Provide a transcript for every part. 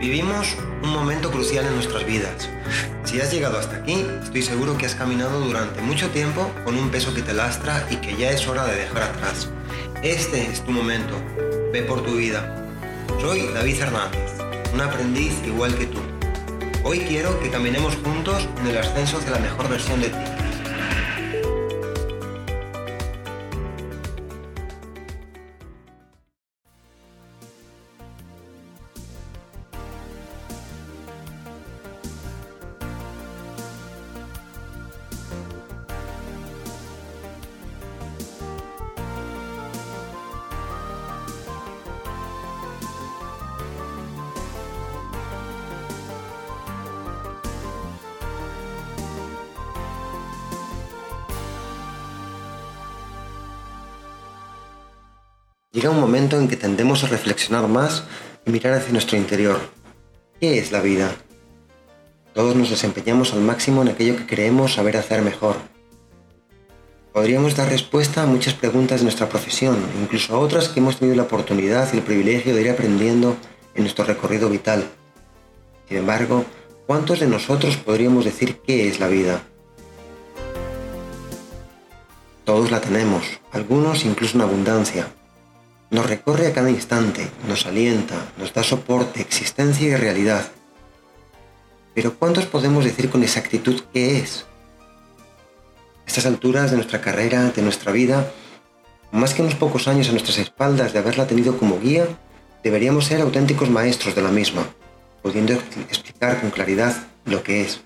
Vivimos un momento crucial en nuestras vidas. Si has llegado hasta aquí, estoy seguro que has caminado durante mucho tiempo con un peso que te lastra y que ya es hora de dejar atrás. Este es tu momento. Ve por tu vida. Soy David Hernández, un aprendiz igual que tú. Hoy quiero que caminemos juntos en el ascenso hacia la mejor versión de ti. Llega un momento en que tendemos a reflexionar más y mirar hacia nuestro interior. ¿Qué es la vida? Todos nos desempeñamos al máximo en aquello que creemos saber hacer mejor. Podríamos dar respuesta a muchas preguntas de nuestra profesión, incluso a otras que hemos tenido la oportunidad y el privilegio de ir aprendiendo en nuestro recorrido vital. Sin embargo, ¿cuántos de nosotros podríamos decir qué es la vida? Todos la tenemos, algunos incluso en abundancia. Nos recorre a cada instante, nos alienta, nos da soporte, existencia y realidad. Pero ¿cuántos podemos decir con exactitud qué es? A estas alturas de nuestra carrera, de nuestra vida, más que unos pocos años a nuestras espaldas de haberla tenido como guía, deberíamos ser auténticos maestros de la misma, pudiendo explicar con claridad lo que es.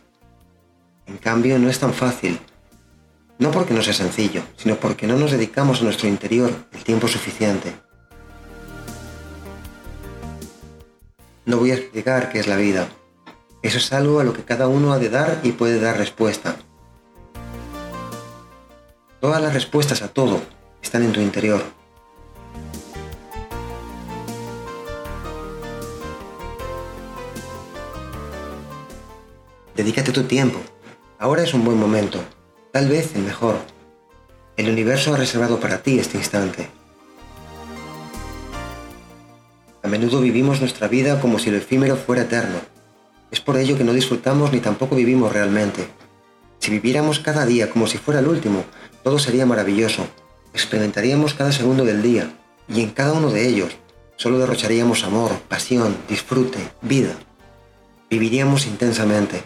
En cambio, no es tan fácil, no porque no sea sencillo, sino porque no nos dedicamos a nuestro interior el tiempo suficiente. No voy a explicar qué es la vida. Eso es algo a lo que cada uno ha de dar y puede dar respuesta. Todas las respuestas a todo están en tu interior. Dedícate tu tiempo. Ahora es un buen momento, tal vez el mejor. El universo ha reservado para ti este instante. Menudo vivimos nuestra vida como si lo efímero fuera eterno. Es por ello que no disfrutamos ni tampoco vivimos realmente. Si viviéramos cada día como si fuera el último, todo sería maravilloso. Experimentaríamos cada segundo del día, y en cada uno de ellos solo derrocharíamos amor, pasión, disfrute, vida. Viviríamos intensamente.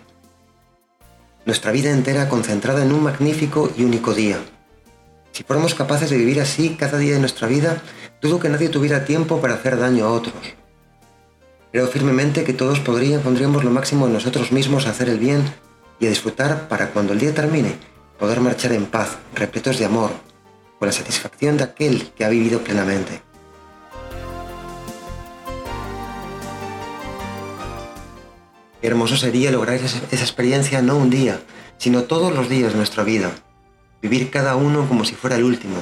Nuestra vida entera concentrada en un magnífico y único día. Si fuéramos capaces de vivir así cada día de nuestra vida, dudo que nadie tuviera tiempo para hacer daño a otros. Creo firmemente que todos podrían, pondríamos lo máximo en nosotros mismos a hacer el bien y a disfrutar para cuando el día termine, poder marchar en paz, repletos de amor, con la satisfacción de aquel que ha vivido plenamente. Hermoso sería lograr esa, experiencia no un día, sino todos los días de nuestra vida vivir cada uno como si fuera el último.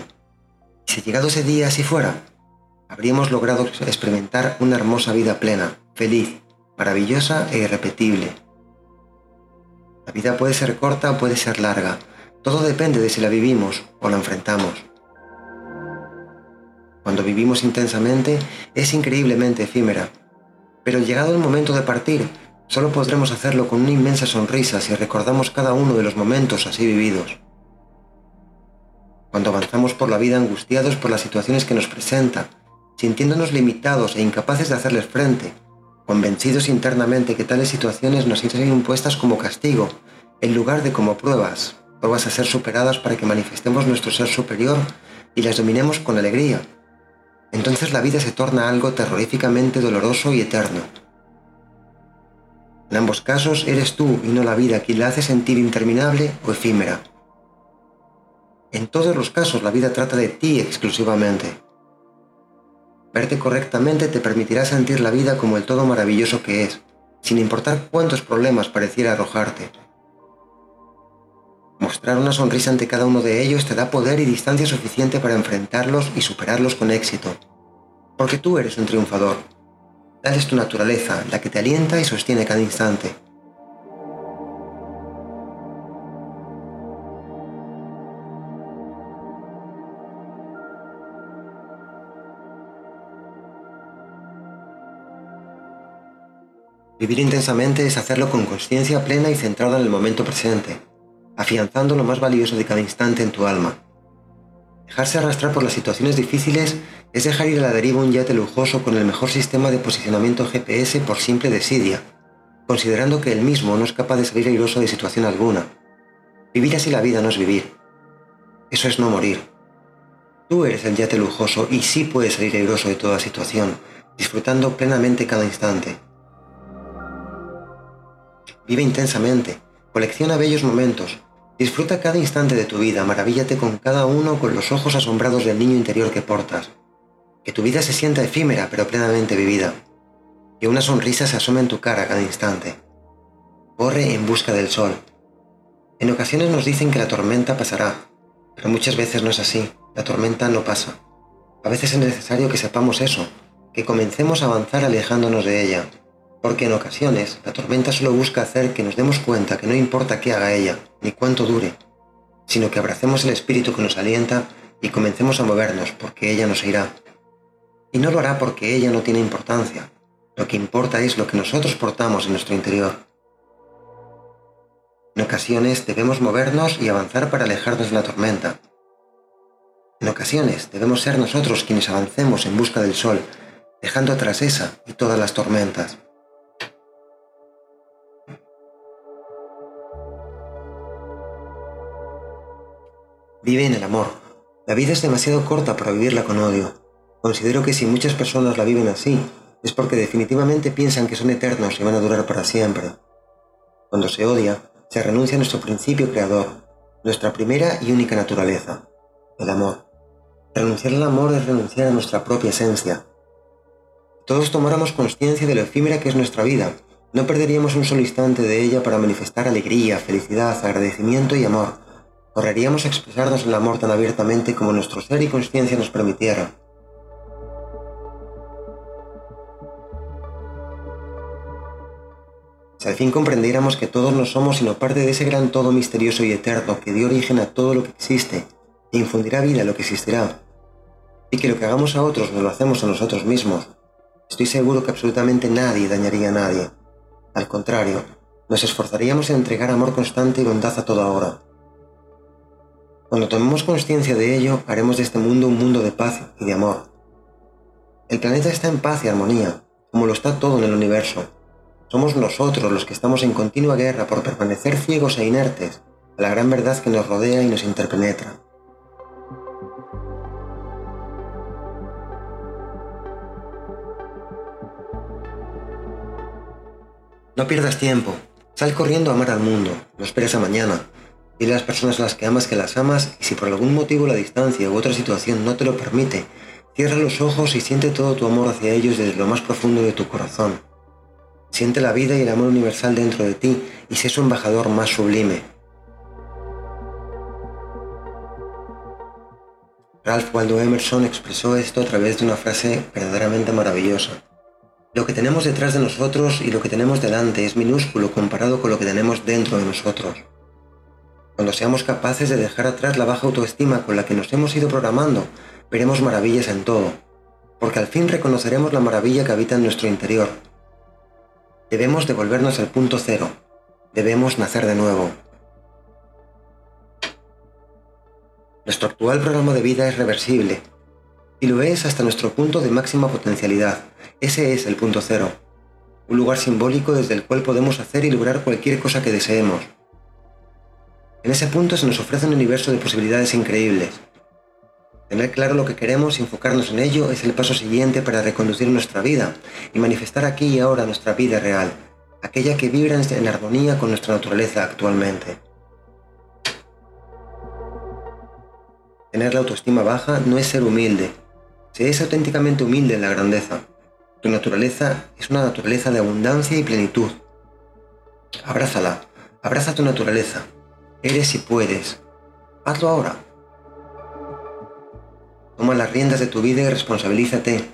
Si llegado ese día así fuera, habríamos logrado experimentar una hermosa vida plena, feliz, maravillosa e irrepetible. La vida puede ser corta o puede ser larga, todo depende de si la vivimos o la enfrentamos. Cuando vivimos intensamente es increíblemente efímera, pero llegado el momento de partir, solo podremos hacerlo con una inmensa sonrisa si recordamos cada uno de los momentos así vividos cuando avanzamos por la vida angustiados por las situaciones que nos presenta, sintiéndonos limitados e incapaces de hacerles frente, convencidos internamente que tales situaciones nos siguen impuestas como castigo, en lugar de como pruebas, pruebas a ser superadas para que manifestemos nuestro ser superior y las dominemos con alegría. Entonces la vida se torna algo terroríficamente doloroso y eterno. En ambos casos eres tú y no la vida quien la hace sentir interminable o efímera. En todos los casos la vida trata de ti exclusivamente. Verte correctamente te permitirá sentir la vida como el todo maravilloso que es, sin importar cuántos problemas pareciera arrojarte. Mostrar una sonrisa ante cada uno de ellos te da poder y distancia suficiente para enfrentarlos y superarlos con éxito. Porque tú eres un triunfador. Tal es tu naturaleza, la que te alienta y sostiene cada instante. Vivir intensamente es hacerlo con conciencia plena y centrada en el momento presente, afianzando lo más valioso de cada instante en tu alma. Dejarse arrastrar por las situaciones difíciles es dejar ir a la deriva un yate lujoso con el mejor sistema de posicionamiento GPS por simple desidia, considerando que él mismo no es capaz de salir airoso de situación alguna. Vivir así la vida no es vivir. Eso es no morir. Tú eres el yate lujoso y sí puedes salir airoso de toda situación, disfrutando plenamente cada instante. Vive intensamente, colecciona bellos momentos, disfruta cada instante de tu vida, maravíllate con cada uno con los ojos asombrados del niño interior que portas. Que tu vida se sienta efímera pero plenamente vivida. Que una sonrisa se asome en tu cara cada instante. Corre en busca del sol. En ocasiones nos dicen que la tormenta pasará, pero muchas veces no es así, la tormenta no pasa. A veces es necesario que sepamos eso, que comencemos a avanzar alejándonos de ella, porque en ocasiones la tormenta solo busca hacer que nos demos cuenta que no importa qué haga ella, ni cuánto dure, sino que abracemos el espíritu que nos alienta y comencemos a movernos porque ella nos irá. Y no lo hará porque ella no tiene importancia, lo que importa es lo que nosotros portamos en nuestro interior. En ocasiones debemos movernos y avanzar para alejarnos de la tormenta. En ocasiones debemos ser nosotros quienes avancemos en busca del sol, dejando atrás esa y todas las tormentas. Vive en el amor. La vida es demasiado corta para vivirla con odio. Considero que si muchas personas la viven así, es porque definitivamente piensan que son eternos y van a durar para siempre. Cuando se odia, se renuncia a nuestro principio creador, nuestra primera y única naturaleza, el amor. Renunciar al amor es renunciar a nuestra propia esencia. Todos tomáramos conciencia de lo efímera que es nuestra vida, no perderíamos un solo instante de ella para manifestar alegría, felicidad, agradecimiento y amor correríamos a expresarnos el amor tan abiertamente como nuestro ser y conciencia nos permitieran. Si al fin comprendiéramos que todos no somos sino parte de ese gran todo misterioso y eterno que dio origen a todo lo que existe e infundirá vida a lo que existirá, y que lo que hagamos a otros nos lo hacemos a nosotros mismos, estoy seguro que absolutamente nadie dañaría a nadie. Al contrario, nos esforzaríamos en entregar amor constante y bondad a toda hora. Cuando tomemos conciencia de ello, haremos de este mundo un mundo de paz y de amor. El planeta está en paz y armonía, como lo está todo en el universo. Somos nosotros los que estamos en continua guerra por permanecer ciegos e inertes a la gran verdad que nos rodea y nos interpenetra. No pierdas tiempo, sal corriendo a amar al mundo, no esperes a mañana, Dile a las personas a las que amas que las amas y si por algún motivo la distancia u otra situación no te lo permite, cierra los ojos y siente todo tu amor hacia ellos desde lo más profundo de tu corazón. Siente la vida y el amor universal dentro de ti y sé su embajador más sublime. Ralph Waldo Emerson expresó esto a través de una frase verdaderamente maravillosa. Lo que tenemos detrás de nosotros y lo que tenemos delante es minúsculo comparado con lo que tenemos dentro de nosotros. Cuando seamos capaces de dejar atrás la baja autoestima con la que nos hemos ido programando, veremos maravillas en todo, porque al fin reconoceremos la maravilla que habita en nuestro interior. Debemos devolvernos al punto cero, debemos nacer de nuevo. Nuestro actual programa de vida es reversible, y lo es hasta nuestro punto de máxima potencialidad. Ese es el punto cero, un lugar simbólico desde el cual podemos hacer y lograr cualquier cosa que deseemos en ese punto se nos ofrece un universo de posibilidades increíbles. Tener claro lo que queremos y enfocarnos en ello es el paso siguiente para reconducir nuestra vida y manifestar aquí y ahora nuestra vida real, aquella que vibra en armonía con nuestra naturaleza actualmente. Tener la autoestima baja no es ser humilde, se es auténticamente humilde en la grandeza. Tu naturaleza es una naturaleza de abundancia y plenitud. Abrázala, abraza tu naturaleza, Eres y puedes. Hazlo ahora. Toma las riendas de tu vida y responsabilízate.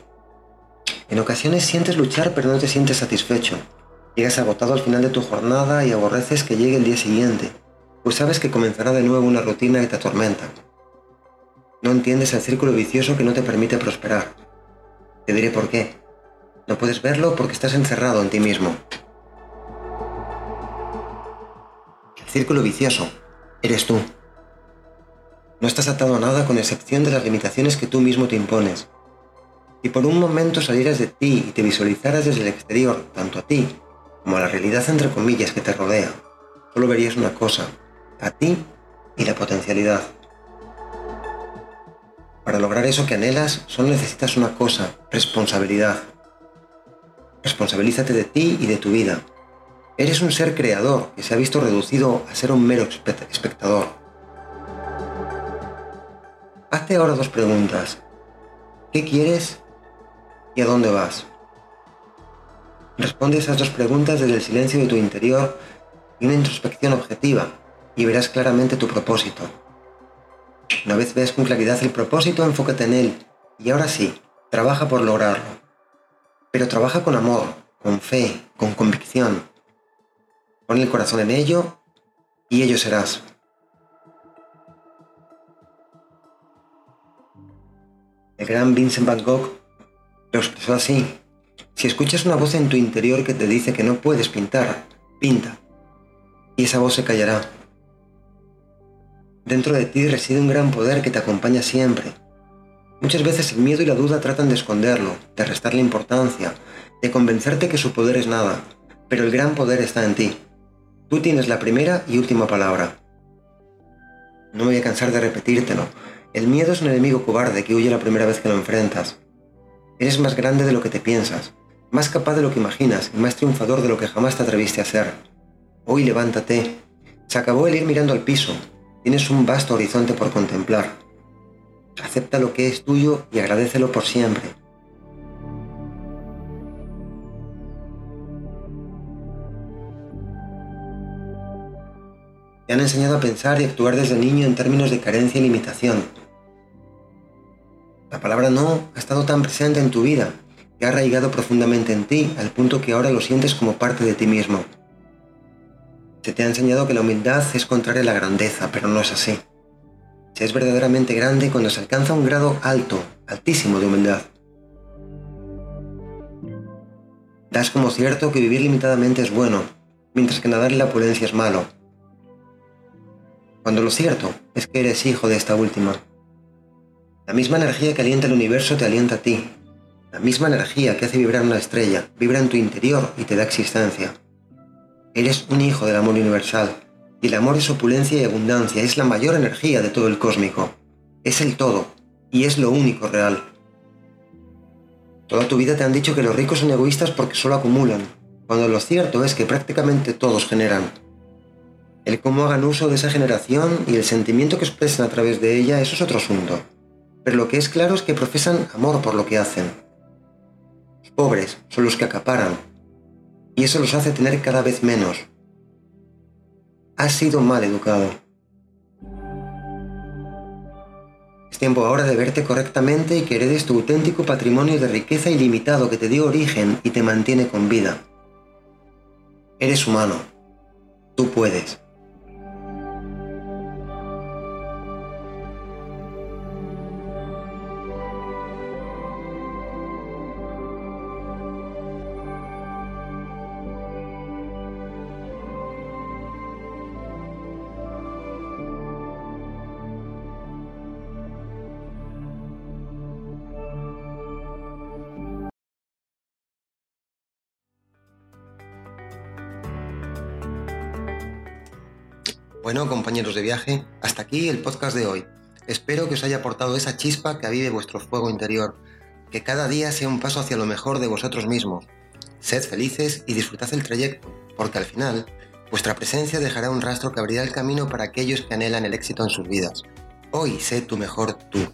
En ocasiones sientes luchar pero no te sientes satisfecho. Llegas agotado al final de tu jornada y aborreces que llegue el día siguiente, pues sabes que comenzará de nuevo una rutina que te atormenta. No entiendes el círculo vicioso que no te permite prosperar. Te diré por qué. No puedes verlo porque estás encerrado en ti mismo. Círculo vicioso. Eres tú. No estás atado a nada con excepción de las limitaciones que tú mismo te impones. Si por un momento salieras de ti y te visualizaras desde el exterior, tanto a ti como a la realidad entre comillas que te rodea, solo verías una cosa, a ti y la potencialidad. Para lograr eso que anhelas, solo necesitas una cosa, responsabilidad. Responsabilízate de ti y de tu vida. Eres un ser creador que se ha visto reducido a ser un mero espectador. Hazte ahora dos preguntas. ¿Qué quieres y a dónde vas? Responde esas dos preguntas desde el silencio de tu interior y una introspección objetiva y verás claramente tu propósito. Una vez ves con claridad el propósito, enfócate en él y ahora sí, trabaja por lograrlo. Pero trabaja con amor, con fe, con convicción. Pon el corazón en ello y ello serás. El gran Vincent Van Gogh lo expresó así. Si escuchas una voz en tu interior que te dice que no puedes pintar, pinta. Y esa voz se callará. Dentro de ti reside un gran poder que te acompaña siempre. Muchas veces el miedo y la duda tratan de esconderlo, de restarle importancia, de convencerte que su poder es nada, pero el gran poder está en ti. Tú tienes la primera y última palabra. No me voy a cansar de repetírtelo. El miedo es un enemigo cobarde que huye la primera vez que lo enfrentas. Eres más grande de lo que te piensas, más capaz de lo que imaginas y más triunfador de lo que jamás te atreviste a ser. Hoy levántate. Se acabó el ir mirando al piso. Tienes un vasto horizonte por contemplar. Acepta lo que es tuyo y agradecelo por siempre. Te han enseñado a pensar y actuar desde niño en términos de carencia y limitación. La palabra no ha estado tan presente en tu vida que ha arraigado profundamente en ti al punto que ahora lo sientes como parte de ti mismo. Se te ha enseñado que la humildad es contraria a la grandeza, pero no es así. Se es verdaderamente grande cuando se alcanza un grado alto, altísimo de humildad. Das como cierto que vivir limitadamente es bueno, mientras que nadar en la opulencia es malo. Cuando lo cierto es que eres hijo de esta última. La misma energía que alienta el universo te alienta a ti. La misma energía que hace vibrar una estrella vibra en tu interior y te da existencia. Eres un hijo del amor universal, y el amor es opulencia y abundancia, es la mayor energía de todo el cósmico. Es el todo, y es lo único real. Toda tu vida te han dicho que los ricos son egoístas porque solo acumulan, cuando lo cierto es que prácticamente todos generan. El cómo hagan uso de esa generación y el sentimiento que expresan a través de ella, eso es otro asunto. Pero lo que es claro es que profesan amor por lo que hacen. Los pobres son los que acaparan, y eso los hace tener cada vez menos. Has sido mal educado. Es tiempo ahora de verte correctamente y que heredes tu auténtico patrimonio de riqueza ilimitado que te dio origen y te mantiene con vida. Eres humano. Tú puedes. Bueno, compañeros de viaje, hasta aquí el podcast de hoy. Espero que os haya aportado esa chispa que avive vuestro fuego interior, que cada día sea un paso hacia lo mejor de vosotros mismos. Sed felices y disfrutad el trayecto, porque al final, vuestra presencia dejará un rastro que abrirá el camino para aquellos que anhelan el éxito en sus vidas. Hoy sé tu mejor tú.